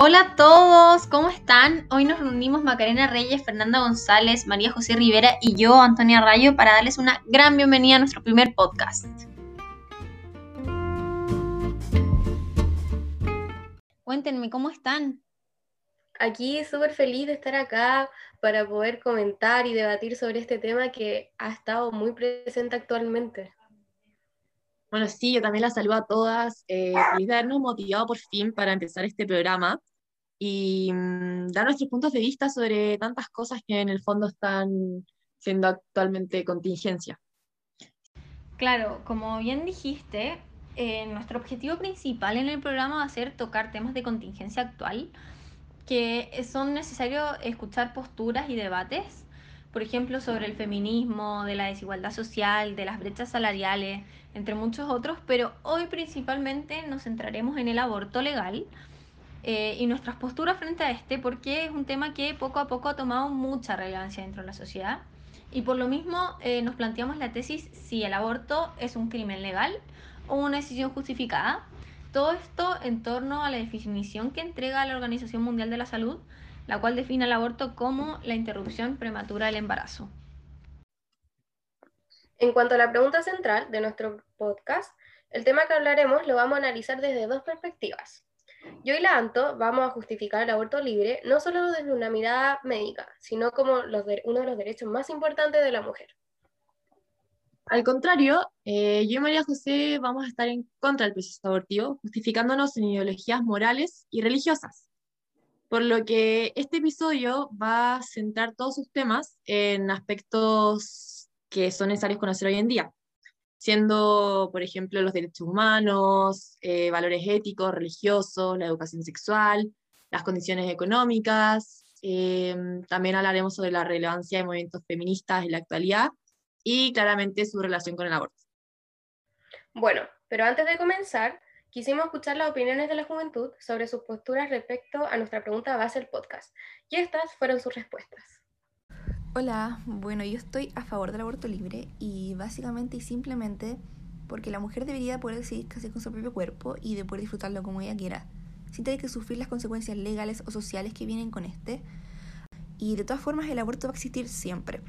Hola a todos, ¿cómo están? Hoy nos reunimos Macarena Reyes, Fernanda González, María José Rivera y yo, Antonia Rayo, para darles una gran bienvenida a nuestro primer podcast. Cuéntenme, ¿cómo están? Aquí súper feliz de estar acá para poder comentar y debatir sobre este tema que ha estado muy presente actualmente. Bueno, sí, yo también las saludo a todas. Eh, feliz de habernos motivado por fin para empezar este programa y mm, dar nuestros puntos de vista sobre tantas cosas que en el fondo están siendo actualmente contingencia. Claro, como bien dijiste, eh, nuestro objetivo principal en el programa va a ser tocar temas de contingencia actual, que son necesarios escuchar posturas y debates por ejemplo, sobre el feminismo, de la desigualdad social, de las brechas salariales, entre muchos otros, pero hoy principalmente nos centraremos en el aborto legal eh, y nuestras posturas frente a este, porque es un tema que poco a poco ha tomado mucha relevancia dentro de la sociedad. Y por lo mismo eh, nos planteamos la tesis si el aborto es un crimen legal o una decisión justificada. Todo esto en torno a la definición que entrega la Organización Mundial de la Salud la cual define el aborto como la interrupción prematura del embarazo. En cuanto a la pregunta central de nuestro podcast, el tema que hablaremos lo vamos a analizar desde dos perspectivas. Yo y la Anto vamos a justificar el aborto libre no solo desde una mirada médica, sino como uno de los derechos más importantes de la mujer. Al contrario, eh, yo y María José vamos a estar en contra del proceso abortivo, justificándonos en ideologías morales y religiosas. Por lo que este episodio va a centrar todos sus temas en aspectos que son necesarios conocer hoy en día, siendo, por ejemplo, los derechos humanos, eh, valores éticos, religiosos, la educación sexual, las condiciones económicas. Eh, también hablaremos sobre la relevancia de movimientos feministas en la actualidad y claramente su relación con el aborto. Bueno, pero antes de comenzar, Quisimos escuchar las opiniones de la juventud sobre sus posturas respecto a nuestra pregunta base del podcast, y estas fueron sus respuestas. Hola, bueno, yo estoy a favor del aborto libre y básicamente y simplemente porque la mujer debería poder decidir qué hacer con su propio cuerpo y de poder disfrutarlo como ella quiera, sin tener que sufrir las consecuencias legales o sociales que vienen con este. Y de todas formas el aborto va a existir siempre.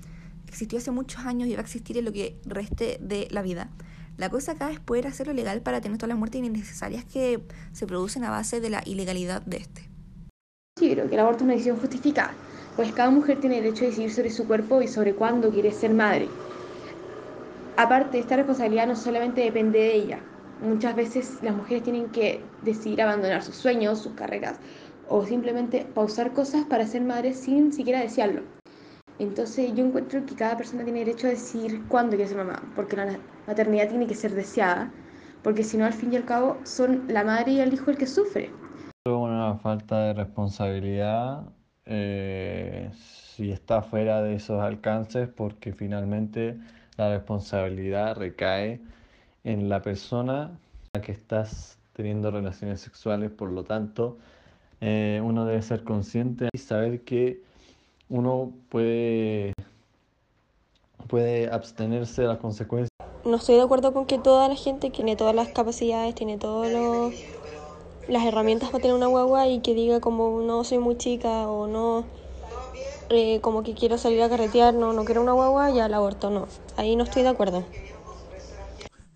Existió hace muchos años y va a existir en lo que reste de la vida. La cosa acá es poder hacerlo legal para tener todas las muertes innecesarias que se producen a base de la ilegalidad de este. Considero que el aborto es una decisión justificada, pues cada mujer tiene derecho a decidir sobre su cuerpo y sobre cuándo quiere ser madre. Aparte, esta responsabilidad no solamente depende de ella. Muchas veces las mujeres tienen que decidir abandonar sus sueños, sus carreras, o simplemente pausar cosas para ser madres sin siquiera desearlo. Entonces yo encuentro que cada persona tiene derecho a decidir cuándo quiere ser mamá, porque la maternidad tiene que ser deseada, porque si no al fin y al cabo son la madre y el hijo el que sufre. Una falta de responsabilidad eh, si está fuera de esos alcances, porque finalmente la responsabilidad recae en la persona a la que estás teniendo relaciones sexuales, por lo tanto, eh, uno debe ser consciente y saber que uno puede, puede abstenerse de las consecuencias. No estoy de acuerdo con que toda la gente tiene todas las capacidades, tiene todas las herramientas para tener una guagua y que diga como no soy muy chica o no eh, como que quiero salir a carretear, no, no quiero una guagua, ya la aborto, no. Ahí no estoy de acuerdo.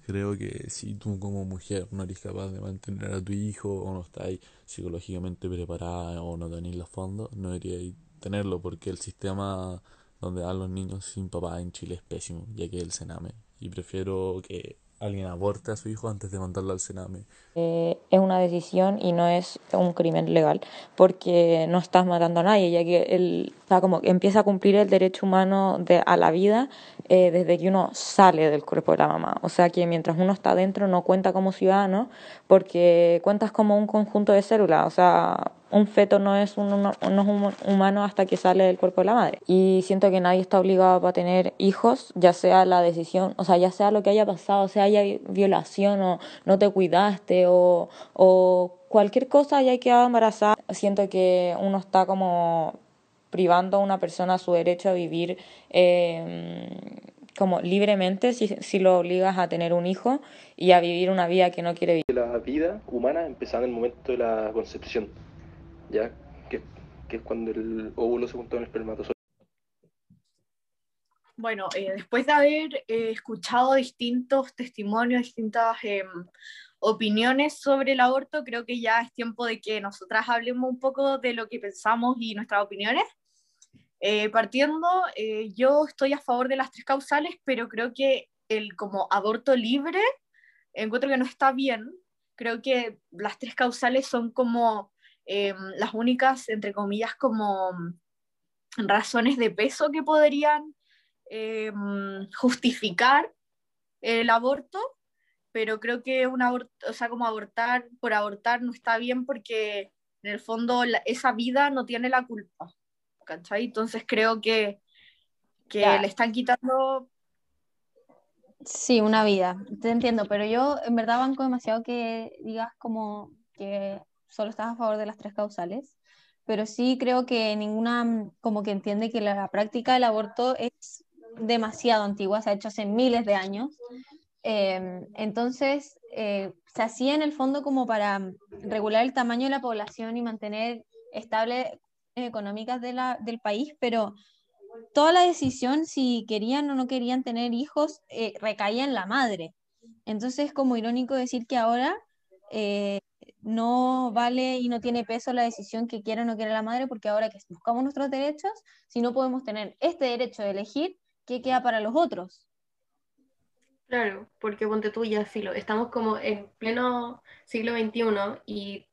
Creo que si tú como mujer no eres capaz de mantener a tu hijo o no estás psicológicamente preparada o no tenés los fondos, no deberías tenerlo porque el sistema donde dan los niños sin papá en Chile es pésimo, ya que es el Sename. Y prefiero que alguien aborte a su hijo antes de mandarlo al Sename. Eh, es una decisión y no es un crimen legal, porque no estás matando a nadie, ya que él está como empieza a cumplir el derecho humano de, a la vida eh, desde que uno sale del cuerpo de la mamá. O sea que mientras uno está dentro no cuenta como ciudadano, porque cuentas como un conjunto de células. O sea, un feto no es un, no es humano hasta que sale del cuerpo de la madre. Y siento que nadie está obligado a tener hijos, ya sea la decisión, o sea, ya sea lo que haya pasado, sea haya violación o no te cuidaste o, o cualquier cosa haya quedado embarazada. Siento que uno está como privando a una persona su derecho a vivir eh, como libremente si, si, lo obligas a tener un hijo y a vivir una vida que no quiere vivir. La vida humana empieza en el momento de la concepción ¿ya? Que, que es cuando el óvulo se junta con el espermatozoide. Bueno, eh, después de haber eh, escuchado distintos testimonios, distintas em, opiniones sobre el aborto, creo que ya es tiempo de que nosotras hablemos un poco de lo que pensamos y nuestras opiniones. Eh, partiendo, yo estoy a favor de las tres causales, pero creo que el como aborto libre encuentro que no está bien. Creo que las tres causales son como em, las únicas, entre comillas, como razones de peso que podrían Em, justificar el aborto, pero creo que un aborto, o sea, como abortar por abortar no está bien porque en el fondo esa vida no tiene la culpa, ¿cachai? Entonces creo que, que le están quitando... Sí, una vida, te entiendo, pero yo en verdad banco demasiado que digas como que solo estás a favor de las tres causales, pero sí creo que ninguna como que entiende que la práctica del aborto es demasiado antigua, se ha hecho hace miles de años. Em, entonces, eh, se hacía en el fondo como para regular el tamaño de la población y mantener estable económicas de la, del país, pero toda la decisión si querían o no querían tener hijos eh, recaía en la madre. Entonces es como irónico decir que ahora eh, no vale y no tiene peso la decisión que quiera o no quiera la madre, porque ahora que buscamos nuestros derechos, si no podemos tener este derecho de elegir, ¿qué queda para los otros? Claro, porque ponte tú ya, filo, estamos como en pleno siglo XXI y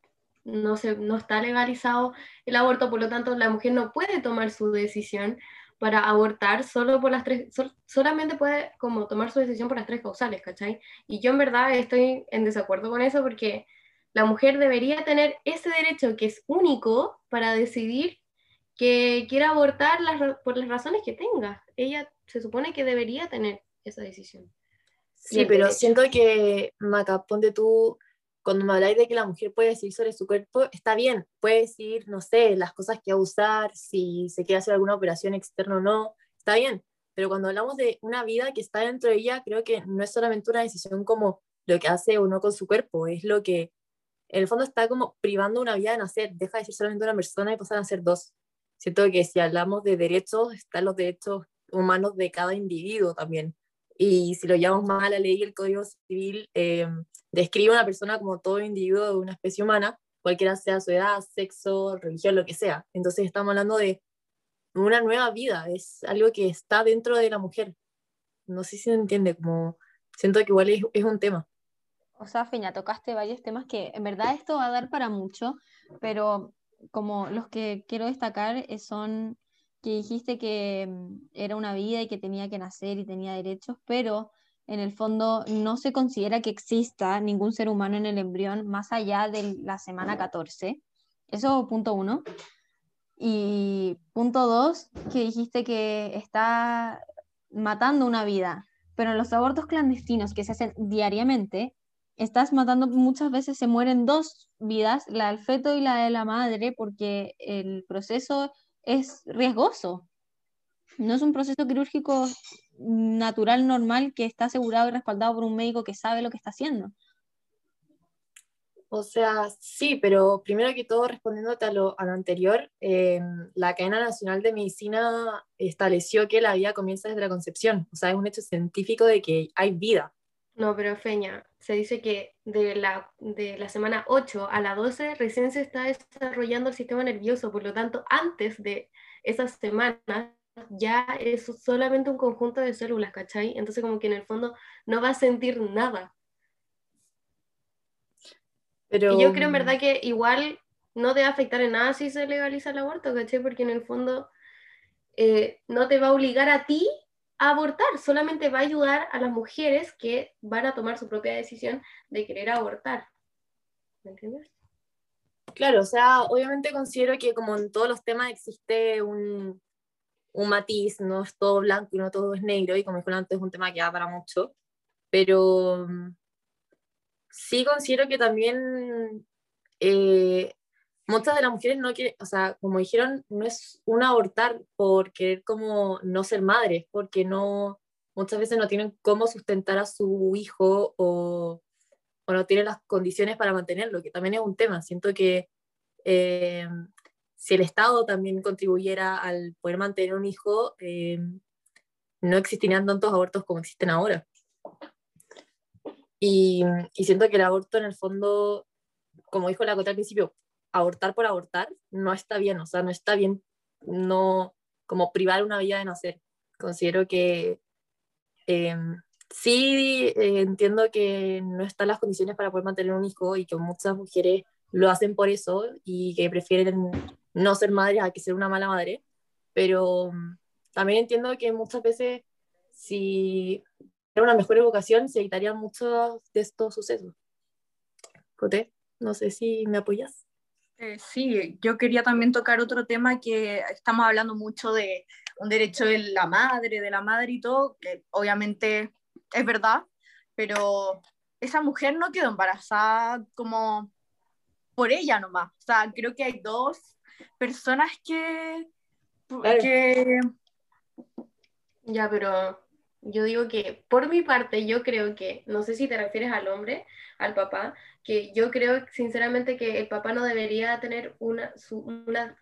no, se, no está legalizado el aborto, por lo tanto la mujer no puede tomar su decisión para abortar solo por las tres, solamente puede como tomar su decisión por las tres causales, ¿cachai? Y yo en verdad estoy en desacuerdo con eso porque la mujer debería tener ese derecho que es único para decidir que quiera abortar por las razones que tenga. Ella se supone que debería tener esa decisión. Sí, pero siento que, Maca, ponte tú, cuando me habláis de que la mujer puede decidir sobre su cuerpo, está bien, puede decir, no sé, las cosas que va a usar, si se quiere hacer alguna operación externa o no, está bien, pero cuando hablamos de una vida que está dentro de ella, creo que no es solamente una decisión como lo que hace o no con su cuerpo, es lo que en el fondo está como privando una vida de nacer, deja de ser solamente una persona y pasar a ser dos. Siento que si hablamos de derechos, están los derechos humanos de cada individuo también. Y si lo llamamos más la ley, el Código Civil eh, describe a una persona como todo individuo de una especie humana, cualquiera sea su edad, sexo, religión, lo que sea. Entonces estamos hablando de una nueva vida, es algo que está dentro de la mujer. No sé si se entiende, como siento que igual es, es un tema. O sea, Feña, tocaste varios temas que en verdad esto va a dar para mucho, pero como los que quiero destacar son que dijiste que mm, era una vida y que tenía que nacer y tenía derechos, pero en el fondo no se considera que exista ningún ser humano en el embrión más allá de la semana 14. Eso punto uno. Y punto dos, que dijiste que está matando una vida, pero en los abortos clandestinos que se hacen diariamente, estás matando, muchas veces se mueren dos vidas, la del feto y la de la madre, porque el proceso es riesgoso. No es un proceso quirúrgico natural, normal, que está asegurado y respaldado por un médico que sabe lo que está haciendo. O sea, sí, pero primero que todo, respondiéndote a lo, anterior, em, la cadena nacional de medicina estableció que la vida comienza desde la concepción. O sea, es un hecho científico de que hay vida. No, pero Feña, se dice que de la, de la semana 8 a la 12 recién se está desarrollando el sistema nervioso, por lo tanto, antes de esas semanas ya es solamente un conjunto de células, ¿cachai? Entonces como que en el fondo no va a sentir nada. Pero... Y yo creo en verdad que igual no te va a afectar en nada si se legaliza el aborto, ¿cachai? Porque en el fondo eh, no te va a obligar a ti abortar, solamente va a ayudar a las mujeres que van a tomar su propia decisión de querer abortar. ¿Me entiendes? Claro, o sea, obviamente considero que como en todos los temas existe un, un matiz, no es todo blanco y no todo es negro, y como dijo antes es un tema que da para mucho, pero mm, sí considero que también eh, muchas de las mujeres no quieren, o sea, como dijeron, no es un abortar por querer como no ser madres, porque no, muchas veces no tienen cómo sustentar a su hijo o, o no tienen las condiciones para mantenerlo, que también es un tema. Siento que eh, si el Estado también contribuyera al poder mantener un hijo, eh, no existirían tantos abortos como existen ahora. Y, siento que el aborto en el fondo, como dijo la Cota al principio, abortar por abortar no está bien, o sea, no está bien no como privar una vida de nacer. Considero que eh, sí eh, entiendo que no están las condiciones para poder mantener un hijo y que muchas mujeres lo hacen por eso y que prefieren no ser madres a que ser una mala madre, pero mm, también entiendo que muchas veces si era una mejor educación se evitarían muchos de estos sucesos. Coté, no sé si me apoyas. Eh, sí, yo quería también tocar otro tema que estamos hablando mucho de un derecho de la madre, de la madre y todo, que obviamente es verdad, pero esa mujer no quedó embarazada como por ella nomás. O sea, creo que hay dos personas que... que... Ya, pero yo digo que por mi parte yo creo que, no sé si te refieres al hombre, al papá, que yo creo sinceramente que el papá no debería tener una su, una,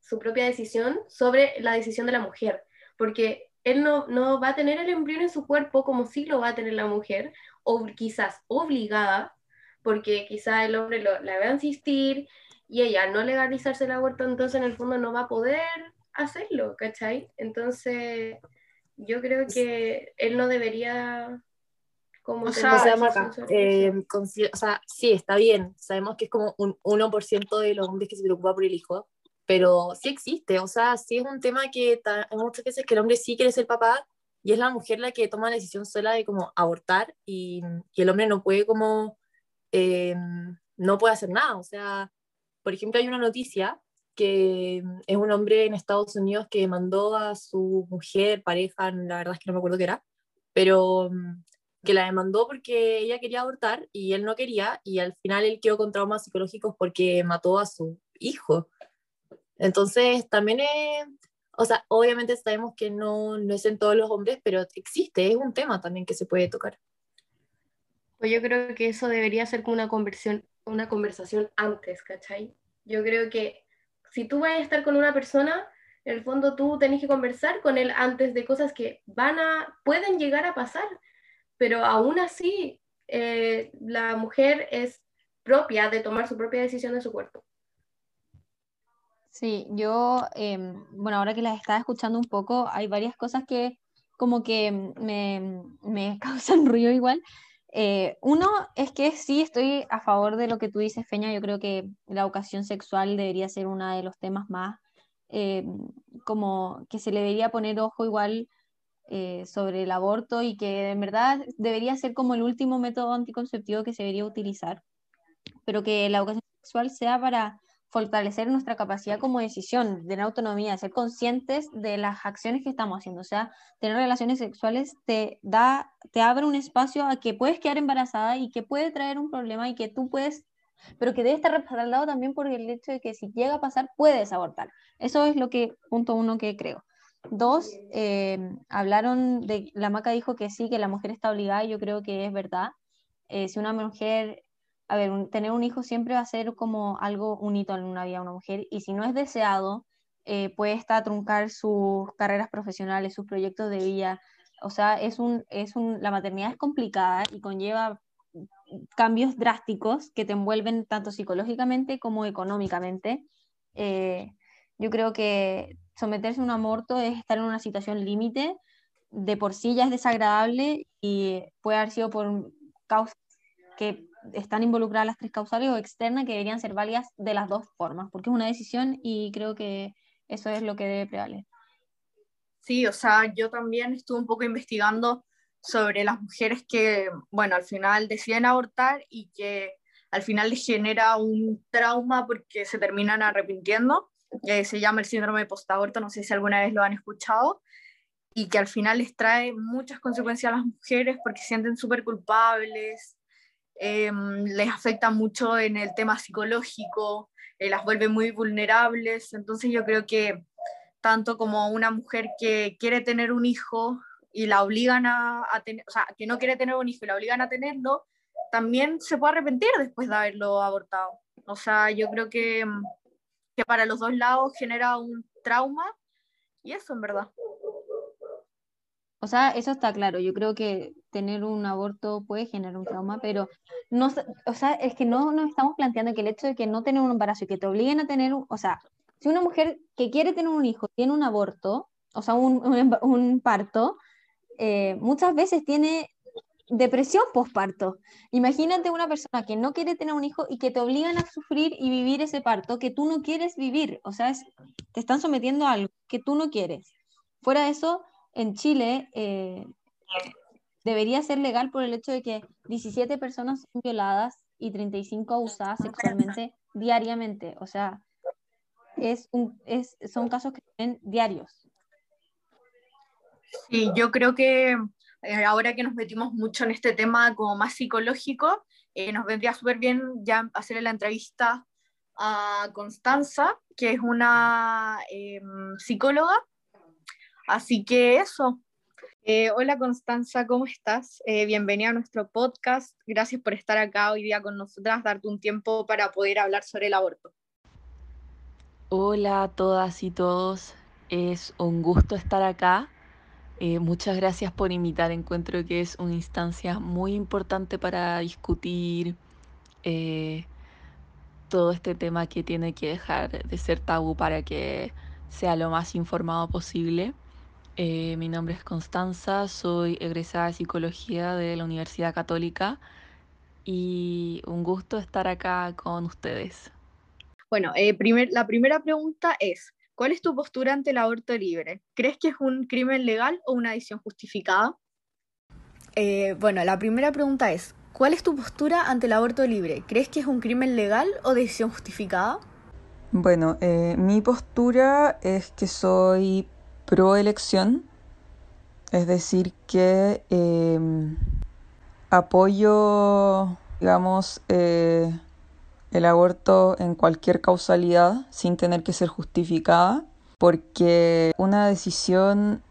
su propia decisión sobre la decisión de la mujer, porque él no, no va a tener el embrión en su cuerpo como sí lo va a tener la mujer, o quizás obligada, porque quizás el hombre lo, la va a insistir y ella no legalizarse el aborto, entonces en el fondo no va a poder hacerlo, ¿cachai? Entonces yo creo que él no debería como o sea, eh, o sea, sí, está bien, sabemos que es como un 1% de los hombres que se preocupa por el hijo, pero sí existe, o sea, sí es un tema que hay muchas veces que el hombre sí quiere ser papá y es la mujer la que toma la decisión sola de como abortar y, y el hombre no puede como, eh, no puede hacer nada, o sea, por ejemplo, hay una noticia que es un hombre en Estados Unidos que mandó a su mujer, pareja, la verdad es que no me acuerdo qué era, pero mm, que la demandó porque ella quería abortar y él no quería y al final él quedó con traumas psicológicos porque mató a su hijo. Entonces también es, o sea, obviamente sabemos que no, no es en todos los hombres, pero existe, es un tema también que se puede tocar. Pues yo creo que eso debería ser como una conversión, una conversación antes, ¿cachai? Yo creo que si tú vas a estar con una persona, en el fondo tú tenés que conversar con él antes de cosas que van a, pueden llegar a pasar, pero aún así eh, la mujer es propia de tomar su propia decisión de su cuerpo. Sí, yo, em, bueno, ahora que las estaba escuchando un poco, hay varias cosas que como que me, me causan ruido igual, eh, uno es que sí estoy a favor de lo que tú dices, Feña. Yo creo que la educación sexual debería ser uno de los temas más, eh, como que se le debería poner ojo igual eh, sobre el aborto y que en verdad debería ser como el último método anticonceptivo que se debería utilizar, pero que la educación sexual sea para fortalecer nuestra capacidad como decisión, de tener autonomía, ser conscientes de las acciones que estamos haciendo. O sea, tener relaciones sexuales te da, te abre un espacio a que puedes quedar embarazada y que puede traer un problema y que tú puedes, pero que debe estar respaldado también por el hecho de que si llega a pasar, puedes abortar. Eso es lo que, punto uno, que creo. Dos, eh, hablaron de, la maca dijo que sí, que la mujer está obligada, y yo creo que es verdad. Eh, si una mujer a ver, tener un hijo siempre va a ser como algo, un hito en una vida de una mujer, y si no es deseado, eh, puede estar a truncar sus carreras profesionales, sus proyectos de vida. O sea, es un, es un, la maternidad es complicada y conlleva cambios drásticos que te envuelven tanto psicológicamente como económicamente. Eh, yo creo que someterse a un aborto es estar en una situación límite, de por sí ya es desagradable y puede haber sido por causas que están involucradas las tres causales o externas que deberían ser válidas de las dos formas, porque es una decisión y creo que eso es lo que debe prevalecer. Sí, o sea, yo también estuve un poco investigando sobre las mujeres que, bueno, al final deciden abortar y que al final les genera un trauma porque se terminan arrepintiendo. Eh, se llama el síndrome de postaborto, no sé si alguna vez lo han escuchado, y que al final les trae muchas consecuencias a las mujeres porque se sienten súper culpables, Em, les afecta mucho en el tema psicológico, eh, las vuelve muy vulnerables. Entonces yo creo que tanto como una mujer que quiere tener un hijo y la obligan a, tener, o sea, que no quiere tener un hijo y la obligan a tenerlo, también se puede arrepentir después de haberlo abortado. O sea, yo creo que em, que para los dos lados genera un trauma y eso en verdad. O sea, eso está claro. Yo creo que tener un aborto puede generar un trauma, pero no, o sea, es que no nos estamos planteando que el hecho de que no tener un embarazo y que te obliguen a tener, un, o sea, si una mujer que quiere tener un hijo tiene un aborto, o sea, un, un, parto, eh, muchas veces tiene depresión postparto. Imagínate una persona que no quiere tener un hijo y que te obligan a sufrir y vivir ese parto que tú no quieres vivir. O sea, te están sometiendo a algo que tú no quieres. Fuera de eso, en Chile eh, debería ser legal por el hecho de que 17 personas son violadas y 35 abusadas sexualmente diariamente. O sea, es un, es, son casos que son diarios. Sí, yo creo que eh, ahora que nos metimos mucho en este tema como más psicológico, eh, nos vendría súper bien ya hacer la entrevista a Constanza, que es una em, psicóloga. Así que eso. Eh, hola Constanza, ¿cómo estás? bienvenida a nuestro podcast. Gracias por estar acá hoy día con nosotras, darte un tiempo para poder hablar sobre el aborto. Hola a todas y todos, es un gusto estar acá eh, muchas gracias por invitar. Encuentro que es una instancia muy importante para discutir eh, todo este tema que tiene que dejar de ser tabú para que sea lo más informado posible. Eh, mi nombre es Constanza, soy egresada de psicología de la Universidad Católica y un gusto estar acá con ustedes. Bueno, la primera pregunta es, ¿Cuál es tu postura ante el aborto libre? ¿Crees que es un crimen legal o una adicción justificada? Eh, bueno, la primera pregunta es, ¿cuál es tu postura ante el aborto libre? ¿Crees que es un crimen legal o decisión justificada? Bueno, eh, mi postura es que soy pro elección, es decir, que em, apoyo, digamos, eh, el aborto en cualquier causalidad sin tener que ser justificada, porque una decisión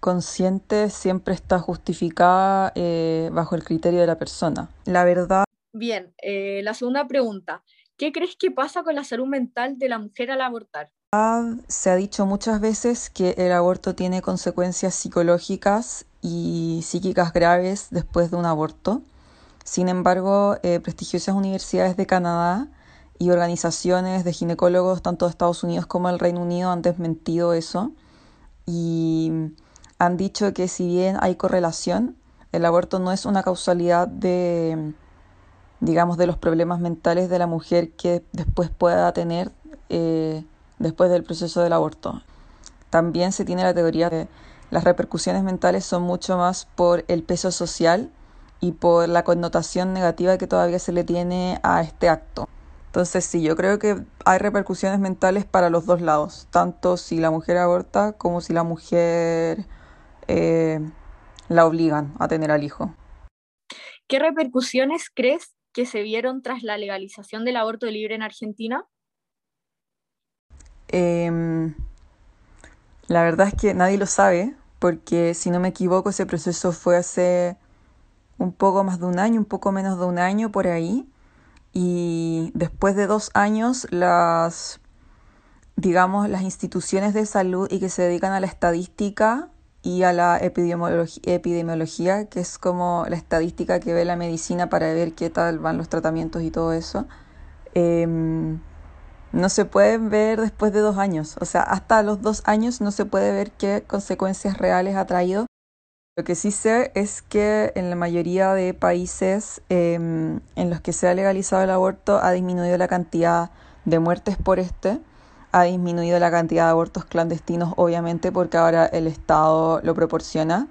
consciente siempre está justificada eh, bajo el criterio de la persona. La verdad. Bien, eh, la segunda pregunta. ¿Qué crees que pasa con la salud mental de la mujer al abortar? Se ha dicho muchas veces que el aborto tiene consecuencias psicológicas y psíquicas graves después de un aborto. Sin embargo, eh, prestigiosas universidades de Canadá y organizaciones de ginecólogos tanto de Estados Unidos como del Reino Unido han desmentido eso y han dicho que si bien hay correlación, el aborto no es una causalidad de, digamos, de los problemas mentales de la mujer que después pueda tener eh, después del proceso del aborto. También se tiene la teoría de las repercusiones mentales son mucho más por el peso social y por la connotación negativa que todavía se le tiene a este acto. Entonces sí, yo creo que hay repercusiones mentales para los dos lados, tanto si la mujer aborta como si la mujer eh, la obligan a tener al hijo. ¿Qué repercusiones crees que se vieron tras la legalización del aborto libre en Argentina? Em, la verdad es que nadie lo sabe, porque si no me equivoco ese proceso fue hace un poco más de un año, un poco menos de un año por ahí. Y después de dos años, las, digamos, las instituciones de salud y que se dedican a la estadística y a la epidemiología, que es como la estadística que ve la medicina para ver qué tal van los tratamientos y todo eso, em, no se pueden ver después de dos años. O sea, hasta los dos años no se puede ver qué consecuencias reales ha traído lo que sí sé es que en la mayoría de países em, en los que se ha legalizado el aborto ha disminuido la cantidad de muertes por este, ha disminuido la cantidad de abortos clandestinos, obviamente, porque ahora el Estado lo proporciona.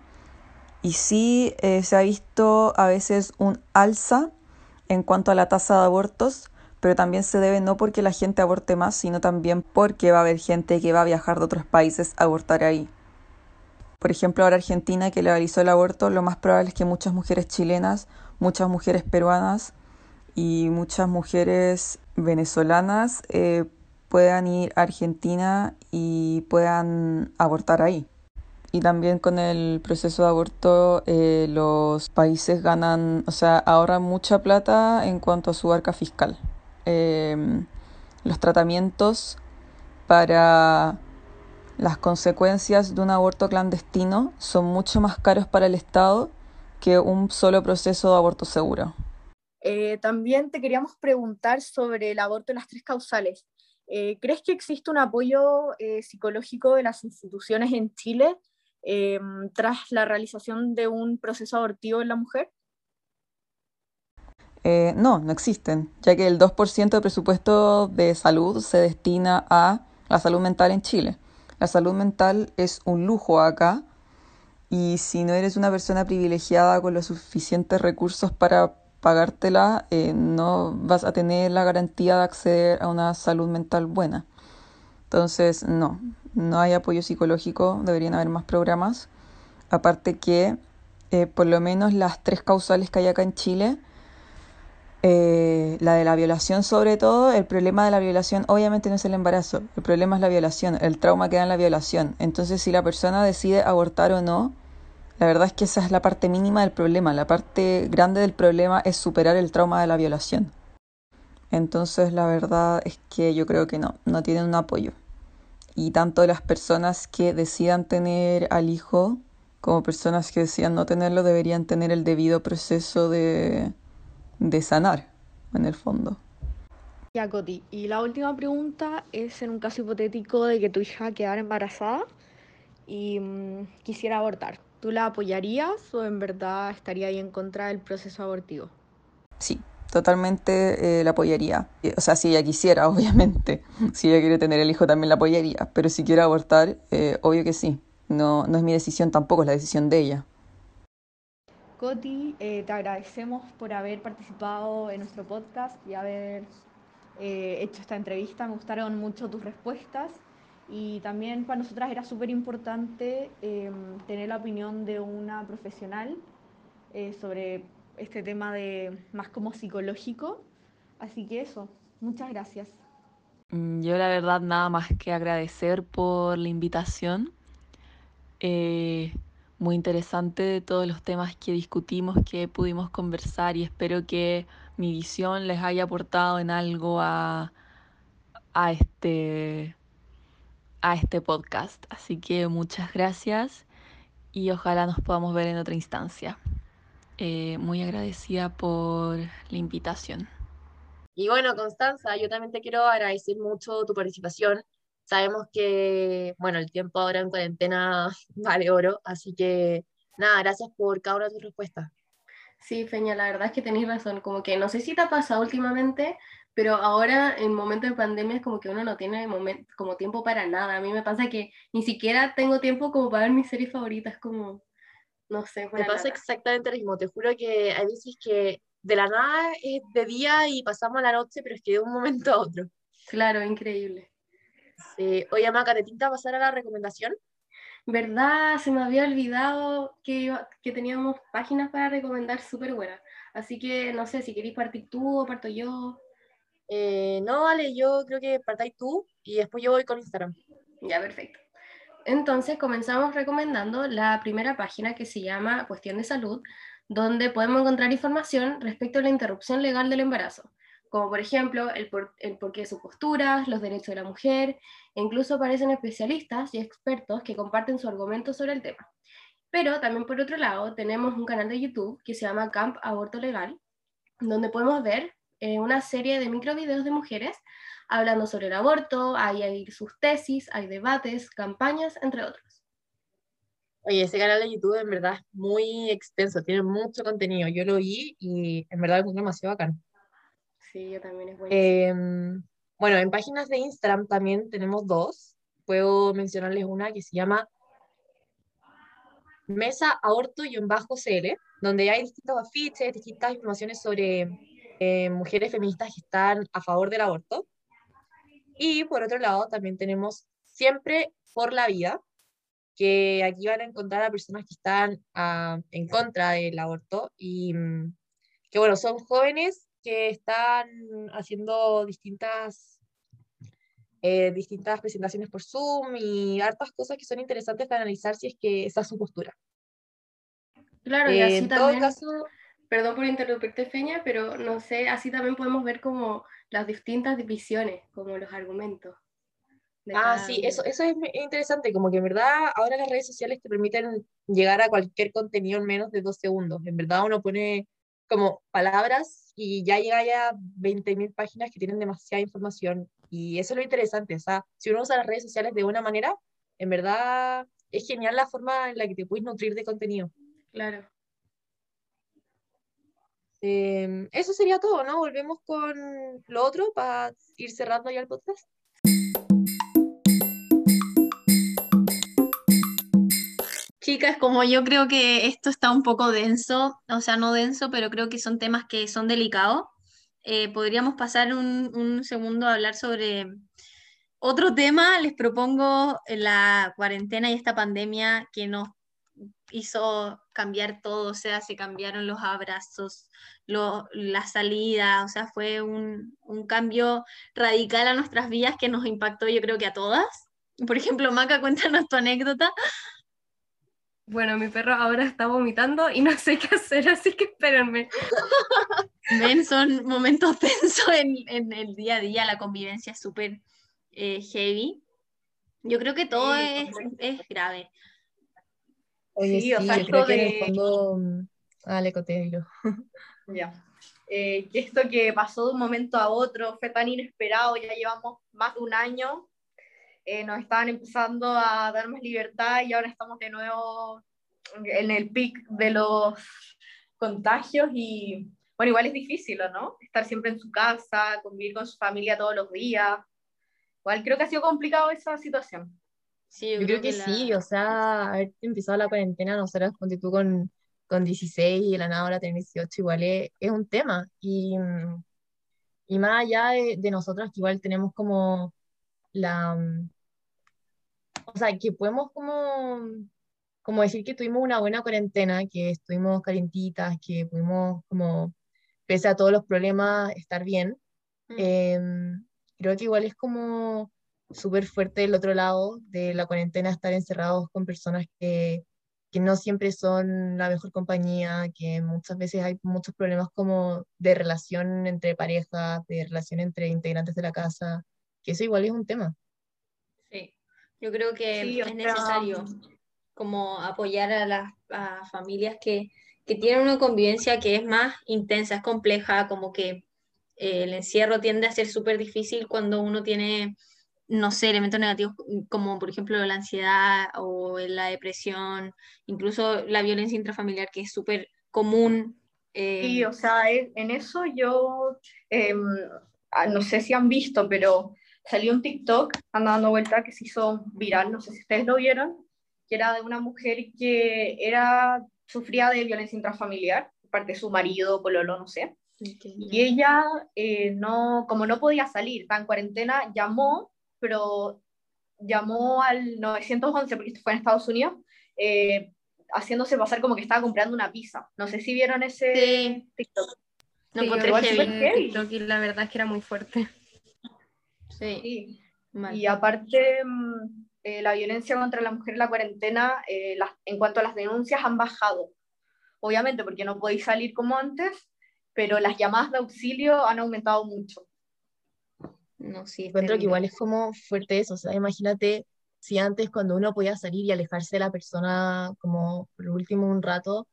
Y sí eh, se ha visto a veces un alza en cuanto a la tasa de abortos, pero también se debe no porque la gente aborte más, sino también porque va a haber gente que va a viajar de otros países a abortar ahí. Por ejemplo, ahora Argentina que legalizó el aborto, lo más probable es que muchas mujeres chilenas, muchas mujeres peruanas y muchas mujeres venezolanas eh, puedan ir a Argentina y puedan abortar ahí. Y también con el proceso de aborto eh, los países ganan, o sea, ahorran mucha plata en cuanto a su arca fiscal. Em, los tratamientos para las consecuencias de un aborto clandestino son mucho más caros para el Estado que un solo proceso de aborto seguro. Eh, también te queríamos preguntar sobre el aborto en las tres causales. Eh, ¿Crees que existe un apoyo eh, psicológico de las instituciones en Chile tras la realización de un proceso abortivo en la mujer? no, no existen, ya que el 2% de presupuesto de salud se destina a la salud mental en Chile. La salud mental es un lujo acá y si no eres una persona privilegiada con los suficientes recursos para pagártela, eh, no vas a tener la garantía de acceder a una salud mental buena. Entonces, no, no hay apoyo psicológico, deberían haber más programas. Aparte que, eh, por lo menos las tres causales que hay acá en Chile, eh, la de la violación sobre todo, el problema de la violación obviamente no es el embarazo, el problema es la violación, el trauma queda en la violación. Entonces si la persona decide abortar o no, la verdad es que esa es la parte mínima del problema, la parte grande del problema es superar el trauma de la violación. Entonces la verdad es que yo creo que no, no tienen un apoyo. Y tanto las personas que decidan tener al hijo como personas que decidan no tenerlo deberían tener el debido proceso de de sanar, en el fondo. Ya, Coti, y la última pregunta es en un caso hipotético de que tu hija quedara embarazada y mm, quisiera abortar. ¿Tú la apoyarías o en verdad estaría ahí en contra del proceso abortivo? Sí, totalmente eh, la apoyaría. O sea, si ella quisiera, obviamente. Si ella quiere tener el hijo, también la apoyaría. Pero si quiere abortar, eh, obvio que sí. No, no es mi decisión tampoco, es la decisión de ella. Coti, eh, te agradecemos por haber participado en nuestro podcast y haber eh, hecho esta entrevista. Me gustaron mucho tus respuestas y también para nosotras era súper importante em, tener la opinión de una profesional eh, sobre este tema de más como psicológico. Así que eso, muchas gracias. Mm, yo la verdad nada más que agradecer por la invitación muy interesante de todos los temas que discutimos, que pudimos conversar y espero que mi visión les haya aportado en algo a, a, este, a este podcast. Así que muchas gracias y ojalá nos podamos ver en otra instancia. Eh, muy agradecida por la invitación. Y bueno, Constanza, yo también te quiero agradecer mucho tu participación. Sabemos que, bueno, el tiempo ahora en cuarentena vale oro, así que nada, gracias por cada una de tus respuestas. Sí, Feña, la verdad es que tenéis razón, como que no sé si te ha pasado últimamente, pero ahora en momentos de pandemia es como que uno no tiene como tiempo para nada. A mí me pasa que ni siquiera tengo tiempo como para ver mis series favoritas, como, no sé. Me pasa exactamente lo mismo, te juro que hay veces que de la nada es de día y pasamos a la noche, pero es que de un momento a otro. Claro, increíble. Sí. Oye, Maca, ¿te tinta pasar a la recomendación? ¿Verdad? Se me había olvidado que, que teníamos páginas para recomendar súper buenas. Así que no sé si queréis partir tú o parto yo. Eh, no, vale, yo creo que partáis tú y después yo voy con Instagram. Ya, perfecto. Entonces comenzamos recomendando la primera página que se llama Cuestión de Salud, donde podemos encontrar información respecto a la interrupción legal del embarazo como por ejemplo el, porqué de sus posturas, los derechos de la mujer, e incluso aparecen especialistas y expertos que comparten su argumento sobre el tema. Pero también por otro lado tenemos un canal de YouTube que se llama Camp Aborto Legal, donde podemos ver eh, una serie de microvideos de mujeres hablando sobre el aborto, hay, hay sus tesis, hay debates, campañas, entre otros. Oye, ese canal de YouTube en verdad es muy extenso, tiene mucho contenido. Yo lo vi y en verdad es demasiado bacán. Sí, yo también es em, bueno, en páginas de Instagram también tenemos dos. Puedo mencionarles una que se llama Mesa Aborto y un bajo CL, donde hay distintos afiches, distintas informaciones sobre eh, mujeres feministas que están a favor del aborto. Y por otro lado, también tenemos Siempre por la Vida, que aquí van a encontrar a personas que están ah, en contra del aborto y mm, que, bueno, son jóvenes que están haciendo distintas, eh, distintas presentaciones por Zoom y hartas cosas que son interesantes para analizar si es que esa es su postura. Claro, y así en también todo caso, perdón por interrumpirte, Feña, pero no sé, así también podemos ver como las distintas divisiones, como los argumentos. Ah, sí, eso, eso es interesante, como que en verdad ahora las redes sociales te permiten llegar a cualquier contenido en menos de dos segundos. En verdad uno pone como palabras y ya llega ya a 20.000 páginas que tienen demasiada información y eso es lo interesante. O sea, si uno usa las redes sociales de una manera, en verdad es genial la forma en la que te puedes nutrir de contenido. Claro. Em, eso sería todo, ¿no? Volvemos con lo otro para ir cerrando ya el podcast. Chicas, como yo creo que esto está un poco denso, o sea, no denso, pero creo que son temas que son delicados, eh, podríamos pasar un, un segundo a hablar sobre otro tema. Les propongo la cuarentena y esta pandemia que nos hizo cambiar todo, o sea, se cambiaron los abrazos, lo- la salida, o sea, fue un, un cambio radical a nuestras vidas que nos impactó yo creo que a todas. Por ejemplo, Maca, cuéntanos tu anécdota. Bueno, mi perro ahora está vomitando y no sé qué hacer, así que espérenme. Ven, son momentos tensos en, en el día a día, la convivencia es súper eh, heavy. Yo creo que todo Sí, es, es grave. Oye, Sí, sí, o sea, yo creo que en el fondo... mm, Ah. Ya. Eh, que esto que pasó de un momento a otro fue tan inesperado, ya llevamos más de un año, eh, nos estaban empezando a dar más libertad y ahora estamos de nuevo en el pic de los contagios y bueno, igual es difícil, ¿o ¿no? Estar siempre en su casa, convivir con su familia todos los días. Igual creo que ha sido complicado esa situación. Sí, Yo creo que sí, o sea, haber empezado la cuarentena, nosotras, ponte tú con, con 16 y de la nada ahora tener 18, igual es, es un tema. Y, y más allá de, de nosotras, que igual tenemos como la... mm, O sea, que podemos como, como decir que tuvimos una buena cuarentena, que estuvimos calientitas, que pudimos como, pese a todos los problemas, estar bien. Em, creo que igual es como súper fuerte el otro lado de la cuarentena, estar encerrados con personas que, que no siempre son la mejor compañía, que muchas veces hay muchos problemas como de relación entre parejas, de relación entre integrantes de la casa, que eso igual es un tema. Sí, yo creo que Sí, es necesario como apoyar a las a familias que, que tienen una convivencia que es más intensa, es compleja, como que eh, el encierro tiende a ser súper difícil cuando uno tiene, no sé, elementos negativos como por ejemplo la ansiedad o la depresión, incluso la violencia intrafamiliar que es súper común. eh, Sí, o sea, en eso yo ah, no sé si han visto, pero salió un TikTok, anda dando vuelta, que se hizo viral, no sé si ustedes lo vieron, que era de una mujer que era, sufría de violencia intrafamiliar, por parte de su marido, pololo, no sé. Y ella, eh, no, como no podía salir, está en cuarentena, llamó, pero llamó al 911, porque esto fue en Estados Unidos, eh, haciéndose pasar como que estaba comprando una pizza. No sé si vieron ese TikTok. Lo Sí, encontré heavy. TikTok y la verdad es que era muy fuerte. Sí, mal. Y aparte, mm, eh, la violencia contra la mujer en la cuarentena, eh, las- en cuanto a las denuncias, han bajado. Obviamente, porque no podéis salir como antes, pero las llamadas de auxilio han aumentado mucho. No, sí, Encuentro que terrible. igual es como fuerte eso, o sea, imagínate si antes cuando uno podía salir y alejarse de la persona como por último un rato,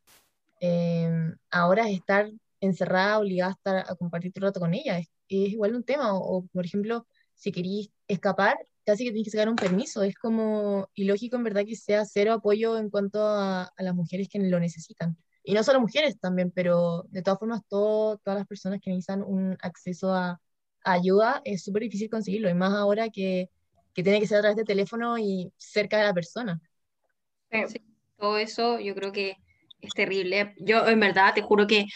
eh, ahora es estar encerrada, obligada a estar a compartir tu rato con ella, es, es igual un tema, o, o, por ejemplo, si querís escapar, casi que tienes que sacar un permiso, es como ilógico en verdad que sea cero apoyo en cuanto a, a las mujeres que lo necesitan. Y no solo mujeres también, pero de todas formas todo, todas las personas que necesitan un acceso a, a ayuda es súper difícil conseguirlo, y más ahora que, que tiene que ser a través de teléfono y cerca de la persona. Sí, todo eso yo creo que es terrible. Yo en verdad te juro que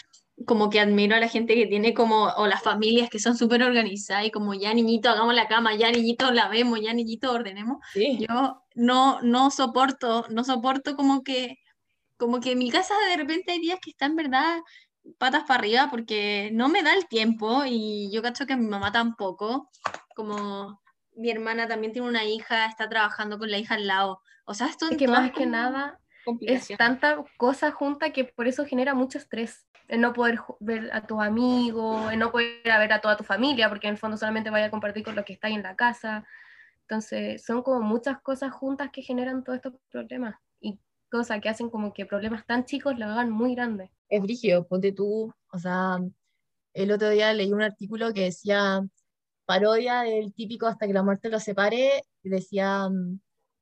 como que admiro a la gente que tiene como, o las familias que son súper organizadas y como ya niñito hagamos la cama, ya niñito lavemos, ya niñito ordenemos. Yo no, no soporto, no soporto como que, como que en mi casa de repente hay días que están en verdad patas para arriba porque no me da el tiempo y yo cacho que mi mamá tampoco, como mi hermana también tiene una hija, está trabajando con la hija al lado. O sea, esto Es que más que nada, es tanta cosa junta que por eso genera mucho estrés. El no poder ver a tus amigos, el no poder ver a toda tu familia, porque en el fondo solamente vaya a compartir con los que están en la casa. Entonces, son como muchas cosas juntas que generan todos estos problemas y cosas que hacen como que problemas tan chicos lo hagan muy grandes. Es brígido, ponte tú, o sea, el otro día leí un artículo que decía parodia del típico hasta que la muerte los separe, y decía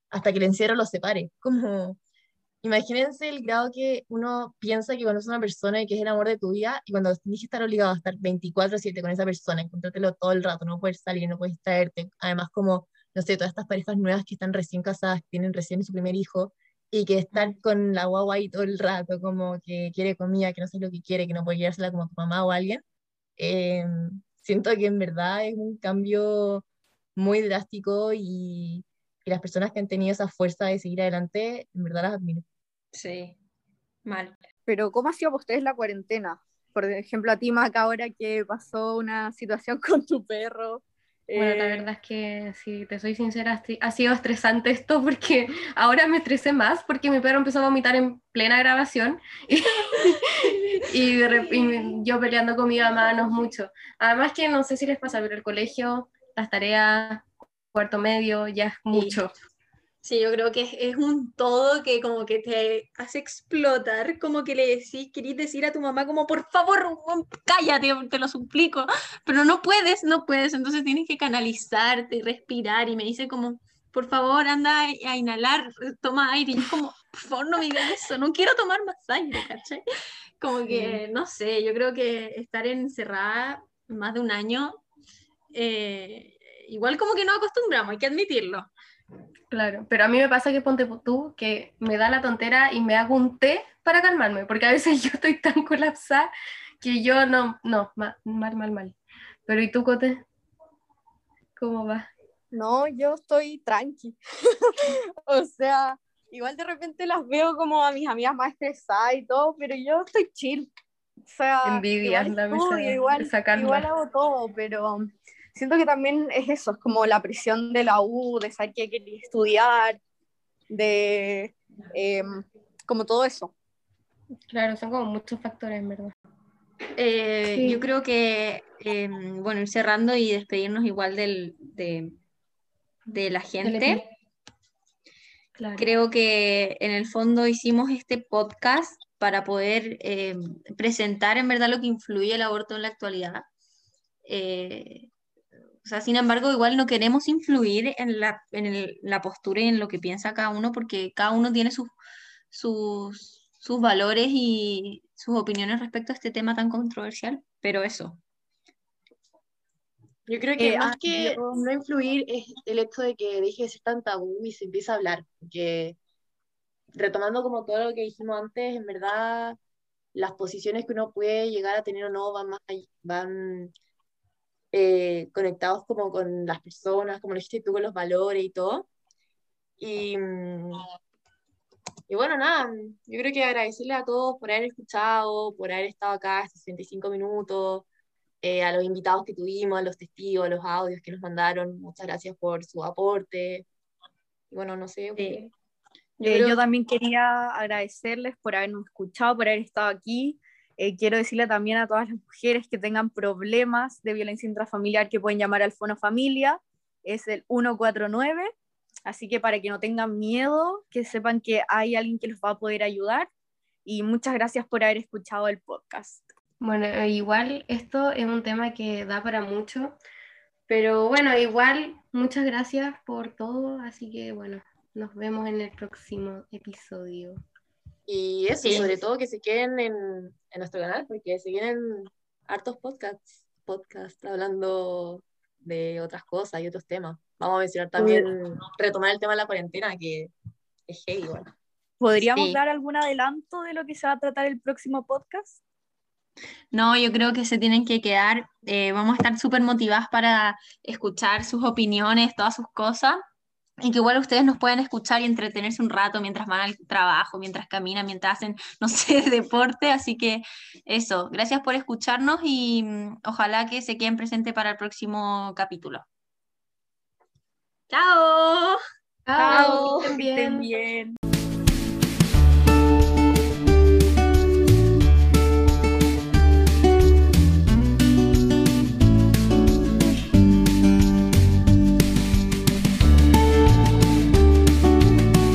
hasta que el encierro los separe. Como, imagínense el grado que uno piensa que conoce a una persona y que es el amor de tu vida, y cuando tienes que estar obligado a estar 24-7 con esa persona, encontrártelo todo el rato, no puedes salir, no puedes traerte. Además, como, no sé, todas estas parejas nuevas que están recién casadas, que tienen recién su primer hijo, y que están con la guagua ahí todo el rato, como que quiere comida, que no sé lo que quiere, que no puede llevársela como tu mamá o alguien. Eh, siento que en verdad es un cambio muy drástico y, y, las personas que han tenido esa fuerza de seguir adelante, en verdad las admiro. Sí, mal. Pero ¿cómo ha sido para ustedes la cuarentena? Por ejemplo, a ti, Maca, ahora que pasó una situación con tu perro, bueno, la eh, verdad es que, si te soy sincera, ha sido estresante esto porque ahora me estresé más porque mi perro empezó a vomitar en plena grabación y, yo peleando con mi mamá no es mucho. Además que no sé si les pasa, pero el colegio, las tareas, cuarto medio, ya es mucho. Sí, yo creo que es, un todo que como que te hace explotar, como que le decís, querís decir a tu mamá como, por favor, cállate, te lo suplico, pero no puedes, no puedes, entonces tienes que canalizarte y respirar y me dice como, por favor, anda a inhalar, toma aire, y yo como, por favor, no me digas eso, no quiero tomar más aire, ¿cachai? Como que, no sé, yo creo que estar encerrada más de un año, eh, igual como que no acostumbramos, hay que admitirlo. Claro, pero a mí me pasa que ponte tú, que me da la tontera y me hago un té para calmarme, porque a veces yo estoy tan colapsada que yo no, no, mal, mal, mal, mal. Pero ¿y tú, Cote? ¿Cómo va? No, yo estoy tranqui. o sea, igual de repente las veo como a mis amigas más estresadas y todo, pero yo estoy chill. O sea, envidia, igual, igual, igual hago todo, pero siento que también es eso, es como la presión de la U, de saber qué quería estudiar, de em, como todo eso. Claro, son como muchos factores, en verdad. Eh, yo creo que, em, bueno, ir cerrando y despedirnos igual del, de, de la gente. Creo que en el fondo hicimos este podcast para poder em, presentar en verdad lo que influye el aborto en la actualidad. Eh, o sea, sin embargo, igual no queremos influir en la, en la postura y en lo que piensa cada uno, porque cada uno tiene sus, sus, sus valores y sus opiniones respecto a este tema tan controversial, pero eso. Yo creo que eh, más que no influir es el hecho de que deje de ser tan tabú y se empiece a hablar, porque retomando como todo lo que dijimos antes, en verdad las posiciones que uno puede llegar a tener o no van más van eh, conectados como con las personas, como lo dijiste tú, con los valores y todo. Y, mm, y bueno, nada, yo creo que agradecerle a todos por haber escuchado, por haber estado acá estos 65 minutos, eh, a los invitados que tuvimos, a los testigos, a los audios que nos mandaron, muchas gracias por su aporte. Y bueno, no sé. Eh, yo también quería agradecerles por habernos escuchado, por haber estado aquí. Eh, quiero decirle también a todas las mujeres que tengan problemas de violencia intrafamiliar que pueden llamar al Fono Familia, es el 149, así que para que no tengan miedo, que sepan que hay alguien que los va a poder ayudar y muchas gracias por haber escuchado el podcast. Bueno, igual esto es un tema que da para mucho, pero bueno, igual muchas gracias por todo, así que bueno, nos vemos en el próximo episodio. Y eso, sobre todo que se queden en, en, nuestro canal, porque se vienen hartos podcasts, podcasts hablando de otras cosas y otros temas. Vamos a mencionar también, retomar el tema de la cuarentena, que es heavy, bueno. ¿Podríamos dar algún adelanto de lo que se va a tratar el próximo podcast? No, yo creo que se tienen que quedar, eh, vamos a estar súper motivadas para escuchar sus opiniones, todas sus cosas y que igual ustedes nos pueden escuchar y entretenerse un rato mientras van al trabajo, mientras caminan, mientras hacen, no sé, deporte. Así que eso, gracias por escucharnos y mm, ojalá que se queden presentes para el próximo capítulo. Chao. Chao, que estén bien.